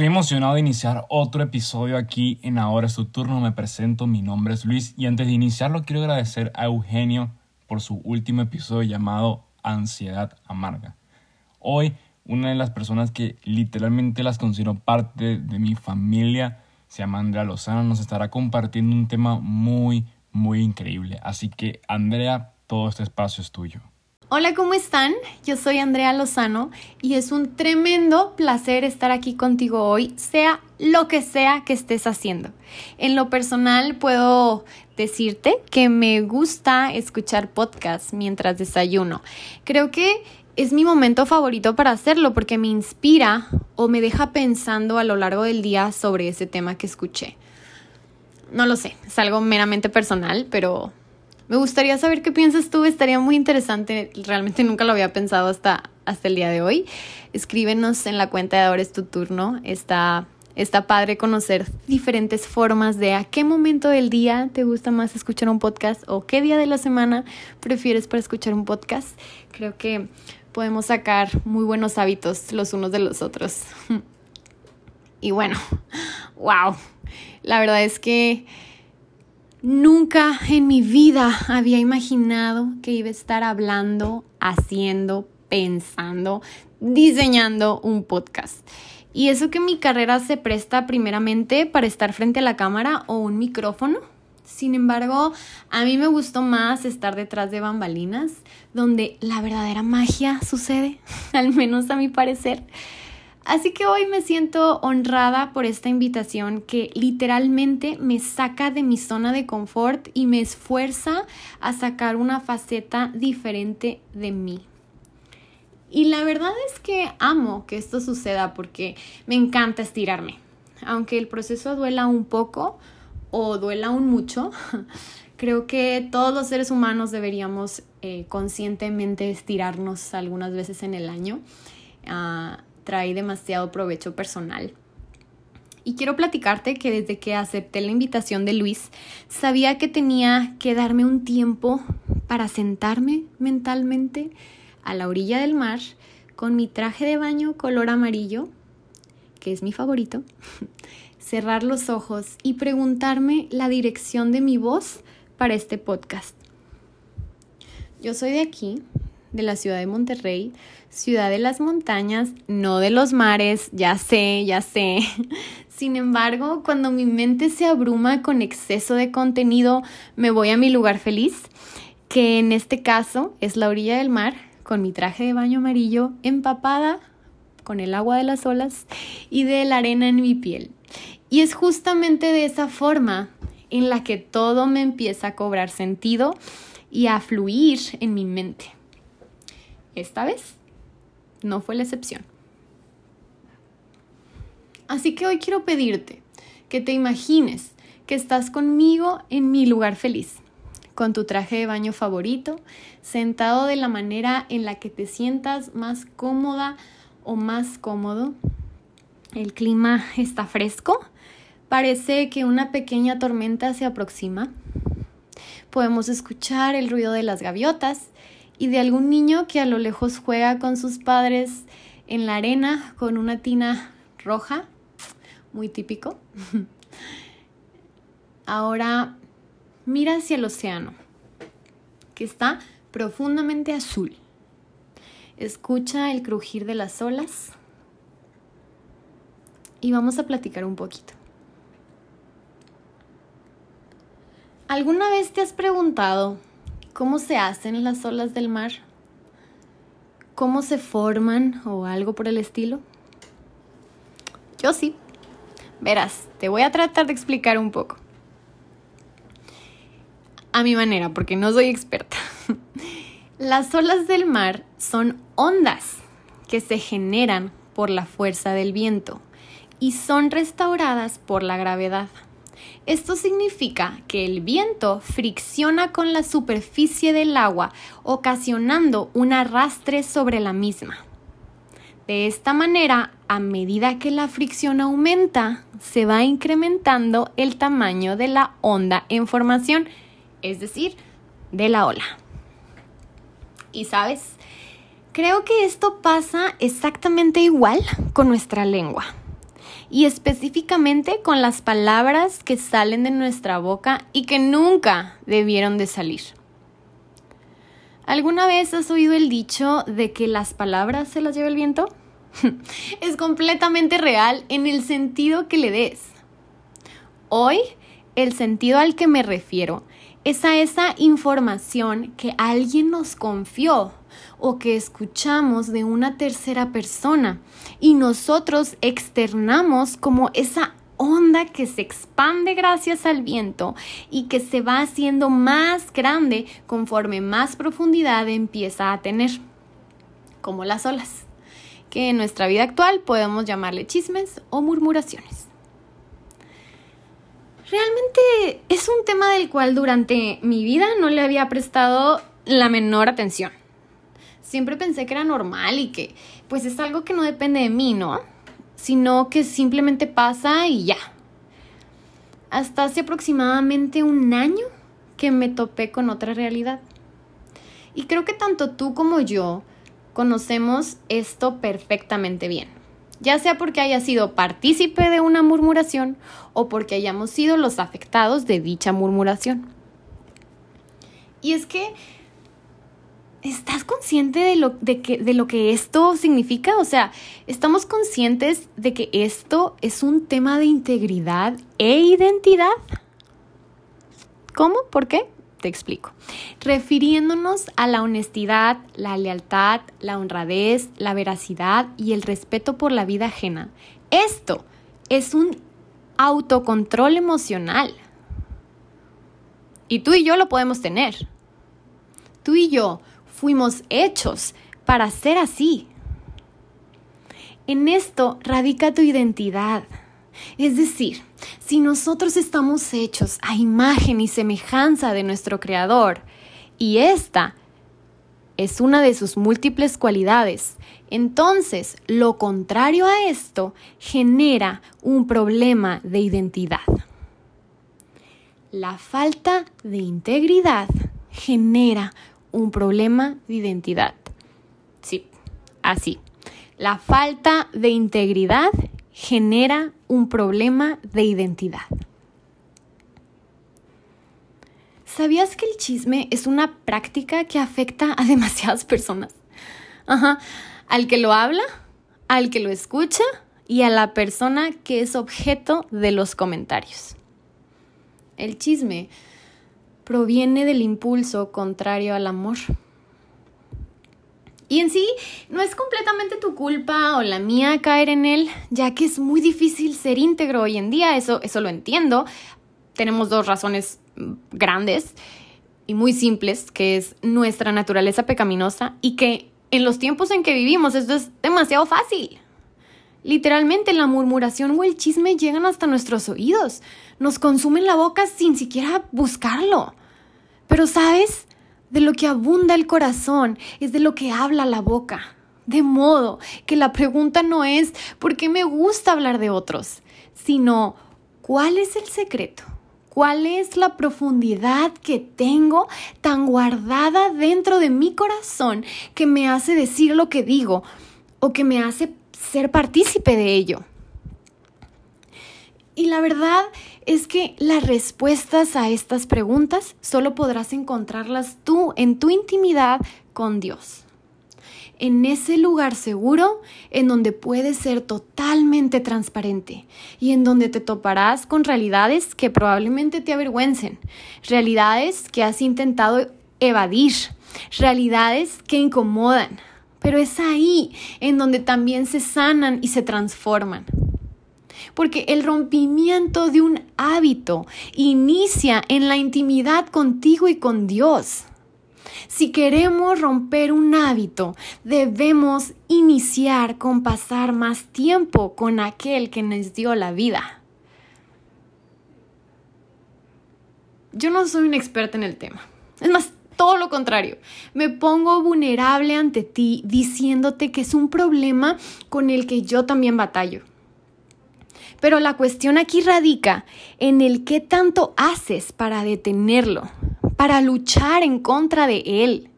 Estoy emocionado de iniciar otro episodio aquí en Ahora es tu turno. Me presento, mi nombre es Luis y antes de iniciarlo quiero agradecer a Eugenio por su último episodio llamado Ansiedad Amarga. Hoy una de las personas que literalmente las considero parte de mi familia se llama Andrea Lozano. Nos estará compartiendo un tema muy, muy increíble. Así que Andrea, todo este espacio es tuyo. Hola, ¿cómo están? Yo soy Andrea Lozano y es un tremendo placer estar aquí contigo hoy, sea lo que sea que estés haciendo. En lo personal puedo decirte que me gusta escuchar podcasts mientras desayuno. Creo que es mi momento favorito para hacerlo porque me inspira o me deja pensando a lo largo del día sobre ese tema que escuché. No lo sé, es algo meramente personal, pero me gustaría saber qué piensas tú, estaría muy interesante, realmente nunca lo había pensado hasta, hasta el día de hoy. Escríbenos en la cuenta de Ahora es tu turno, está, está padre conocer diferentes formas de a qué momento del día te gusta más escuchar un podcast o qué día de la semana prefieres para escuchar un podcast. Creo que podemos sacar muy buenos hábitos los unos de los otros. Y bueno, wow, la verdad es que Nunca en mi vida había imaginado que iba a estar hablando, haciendo, pensando, diseñando un podcast. Y eso que mi carrera se presta primeramente para estar frente a la cámara o un micrófono. Sin embargo, a mí me gustó más estar detrás de bambalinas, donde la verdadera magia sucede, al menos a mi parecer. Así que hoy me siento honrada por esta invitación que literalmente me saca de mi zona de confort y me esfuerza a sacar una faceta diferente de mí. Y la verdad es que amo que esto suceda porque me encanta estirarme. Aunque el proceso duela un poco o duela un mucho, creo que todos los seres humanos deberíamos eh, conscientemente estirarnos algunas veces en el año. Ah, trae demasiado provecho personal. Y quiero platicarte que desde que acepté la invitación de Luis, sabía que tenía que darme un tiempo para sentarme mentalmente a la orilla del mar con mi traje de baño color amarillo, que es mi favorito, cerrar los ojos y preguntarme la dirección de mi voz para este podcast. Yo soy de aquí, de la ciudad de Monterrey, ciudad de las montañas, no de los mares, ya sé, ya sé. Sin embargo, cuando mi mente se abruma con exceso de contenido, me voy a mi lugar feliz, que en este caso es la orilla del mar, con mi traje de baño amarillo empapada con el agua de las olas y de la arena en mi piel. Y es justamente de esa forma en la que todo me empieza a cobrar sentido y a fluir en mi mente. Esta vez no fue la excepción. Así que hoy quiero pedirte que te imagines que estás conmigo en mi lugar feliz, con tu traje de baño favorito, sentado de la manera en la que te sientas más cómoda o más cómodo. El clima está fresco, parece que una pequeña tormenta se aproxima. Podemos escuchar el ruido de las gaviotas y de algún niño que a lo lejos juega con sus padres en la arena con una tina roja, muy típico. Ahora mira hacia el océano, que está profundamente azul. Escucha el crujir de las olas y vamos a platicar un poquito. ¿Alguna vez te has preguntado cómo se hacen las olas del mar, cómo se forman o algo por el estilo. Yo sí. Verás, te voy a tratar de explicar un poco. A mi manera, porque no soy experta. Las olas del mar son ondas que se generan por la fuerza del viento y son restauradas por la gravedad. Esto significa que el viento fricciona con la superficie del agua, ocasionando un arrastre sobre la misma. De esta manera, a medida que la fricción aumenta, se va incrementando el tamaño de la onda en formación, es decir, de la ola. Y sabes, creo que esto pasa exactamente igual con nuestra lengua. Y específicamente con las palabras que salen de nuestra boca y que nunca debieron de salir. ¿Alguna vez has oído el dicho de que las palabras se las lleva el viento? es completamente real en el sentido que le des. Hoy, el sentido al que me refiero es a esa información que alguien nos confió o que escuchamos de una tercera persona y nosotros externamos como esa onda que se expande gracias al viento y que se va haciendo más grande conforme más profundidad empieza a tener, como las olas, que en nuestra vida actual podemos llamarle chismes o murmuraciones. Realmente es un tema del cual durante mi vida no le había prestado la menor atención. Siempre pensé que era normal y que pues es algo que no depende de mí, ¿no? Sino que simplemente pasa y ya. Hasta hace aproximadamente un año que me topé con otra realidad. Y creo que tanto tú como yo conocemos esto perfectamente bien, ya sea porque haya sido partícipe de una murmuración o porque hayamos sido los afectados de dicha murmuración. Y es que ¿Estás consciente de lo, de, que, de lo que esto significa? O sea, ¿estamos conscientes de que esto es un tema de integridad e identidad? ¿Cómo? ¿Por qué? Te explico. Refiriéndonos a la honestidad, la lealtad, la honradez, la veracidad y el respeto por la vida ajena. Esto es un autocontrol emocional. Y tú y yo lo podemos tener. Tú y yo fuimos hechos para ser así. En esto radica tu identidad. Es decir, si nosotros estamos hechos a imagen y semejanza de nuestro Creador, y esta es una de sus múltiples cualidades, entonces lo contrario a esto genera un problema de identidad. La falta de integridad genera un problema de identidad. Sí, así. La falta de integridad genera un problema de identidad. ¿Sabías que el chisme es una práctica que afecta a demasiadas personas? Ajá, al que lo habla, al que lo escucha y a la persona que es objeto de los comentarios. El chisme proviene del impulso contrario al amor. Y en sí, no es completamente tu culpa o la mía caer en él, ya que es muy difícil ser íntegro hoy en día, eso, eso lo entiendo. Tenemos dos razones grandes y muy simples, que es nuestra naturaleza pecaminosa y que en los tiempos en que vivimos esto es demasiado fácil. Literalmente la murmuración o el chisme llegan hasta nuestros oídos, nos consumen la boca sin siquiera buscarlo. Pero sabes, de lo que abunda el corazón es de lo que habla la boca. De modo que la pregunta no es ¿por qué me gusta hablar de otros? sino ¿cuál es el secreto? ¿Cuál es la profundidad que tengo tan guardada dentro de mi corazón que me hace decir lo que digo o que me hace ser partícipe de ello? Y la verdad es que las respuestas a estas preguntas solo podrás encontrarlas tú en tu intimidad con Dios. En ese lugar seguro en donde puedes ser totalmente transparente y en donde te toparás con realidades que probablemente te avergüencen, realidades que has intentado evadir, realidades que incomodan, pero es ahí en donde también se sanan y se transforman porque el rompimiento de un hábito inicia en la intimidad contigo y con Dios. Si queremos romper un hábito, debemos iniciar con pasar más tiempo con aquel que nos dio la vida. Yo no soy una experta en el tema. Es más, todo lo contrario. Me pongo vulnerable ante ti diciéndote que es un problema con el que yo también batallo. Pero la cuestión aquí radica en el qué tanto haces para detenerlo, para luchar en contra de él.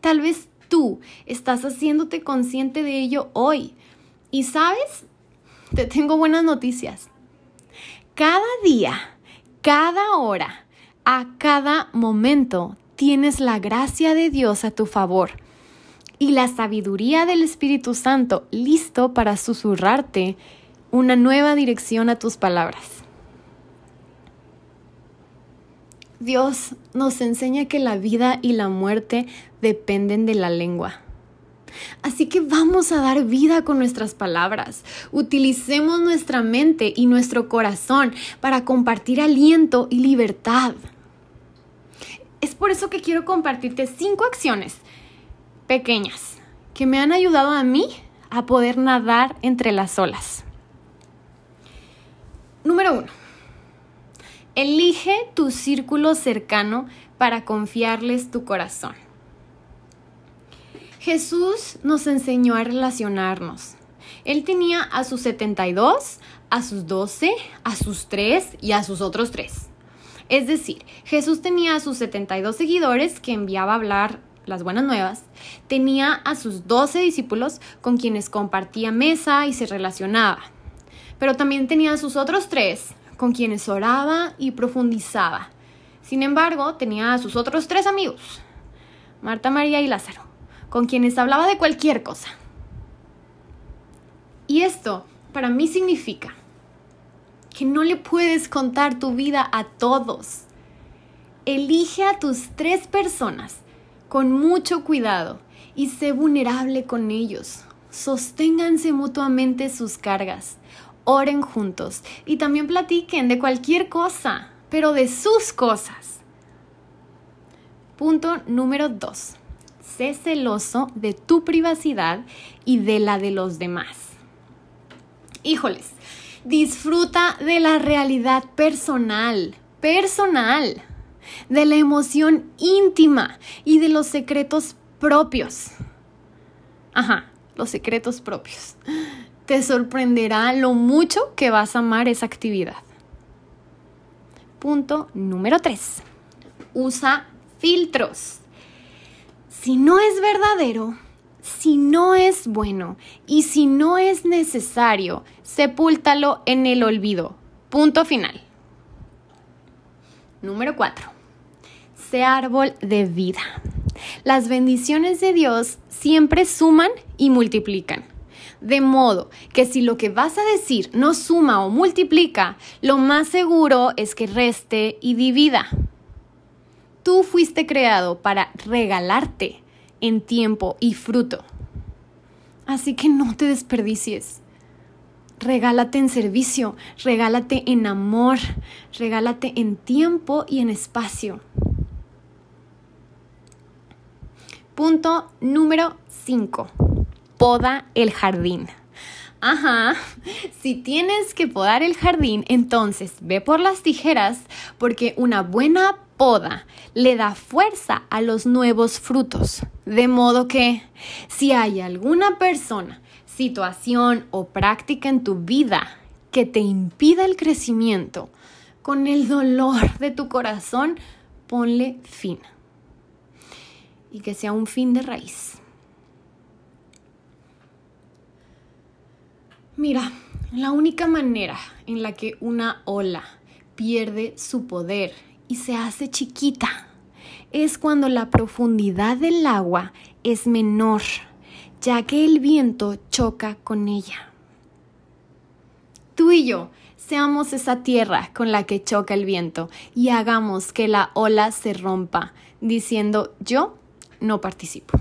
Tal vez tú estás haciéndote consciente de ello hoy. Y sabes, te tengo buenas noticias. Cada día, cada hora, a cada momento tienes la gracia de Dios a tu favor y la sabiduría del Espíritu Santo listo para susurrarte una nueva dirección a tus palabras. Dios nos enseña que la vida y la muerte dependen de la lengua. Así que vamos a dar vida con nuestras palabras. Utilicemos nuestra mente y nuestro corazón para compartir aliento y libertad. Es por eso que quiero compartirte cinco acciones pequeñas que me han ayudado a mí a poder nadar entre las olas. Número uno. Elige tu círculo cercano para confiarles tu corazón. Jesús nos enseñó a relacionarnos. Él tenía a sus 72, a sus 12, a sus 3 y a sus otros 3. Es decir, Jesús tenía a sus 72 seguidores que enviaba a hablar las buenas nuevas, tenía a sus 12 discípulos con quienes compartía mesa y se relacionaba, pero también tenía sus otros tres con quienes oraba y profundizaba. Sin embargo, tenía a sus otros tres amigos, Marta, María y Lázaro, con quienes hablaba de cualquier cosa. Y esto para mí significa que no le puedes contar tu vida a todos. Elige a tus tres personas con mucho cuidado y sé vulnerable con ellos. Sosténganse mutuamente sus cargas, oren juntos y también platiquen de cualquier cosa, pero de sus cosas. Punto número 2. Sé celoso de tu privacidad y de la de los demás. Híjoles, disfruta de la realidad personal, personal de la emoción íntima y de los secretos propios. Ajá, los secretos propios. Te sorprenderá lo mucho que vas a amar esa actividad. Punto número 3. Usa filtros. Si no es verdadero, si no es bueno y si no es necesario, sepúltalo en el olvido. Punto final. Número 4 árbol de vida. Las bendiciones de Dios siempre suman y multiplican. De modo que si lo que vas a decir no suma o multiplica, lo más seguro es que reste y divida. Tú fuiste creado para regalarte en tiempo y fruto. Así que no te desperdicies. Regálate en servicio, regálate en amor, regálate en tiempo y en espacio. Punto número 5. Poda el jardín. Ajá, si tienes que podar el jardín, entonces ve por las tijeras porque una buena poda le da fuerza a los nuevos frutos. De modo que si hay alguna persona, situación o práctica en tu vida que te impida el crecimiento, con el dolor de tu corazón, ponle fin y que sea un fin de raíz. Mira, la única manera en la que una ola pierde su poder y se hace chiquita es cuando la profundidad del agua es menor, ya que el viento choca con ella. Tú y yo seamos esa tierra con la que choca el viento y hagamos que la ola se rompa, diciendo yo no participo.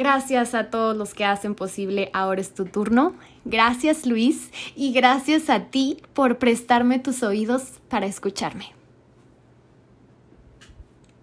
Gracias a todos los que hacen posible Ahora es tu turno. Gracias Luis y gracias a ti por prestarme tus oídos para escucharme.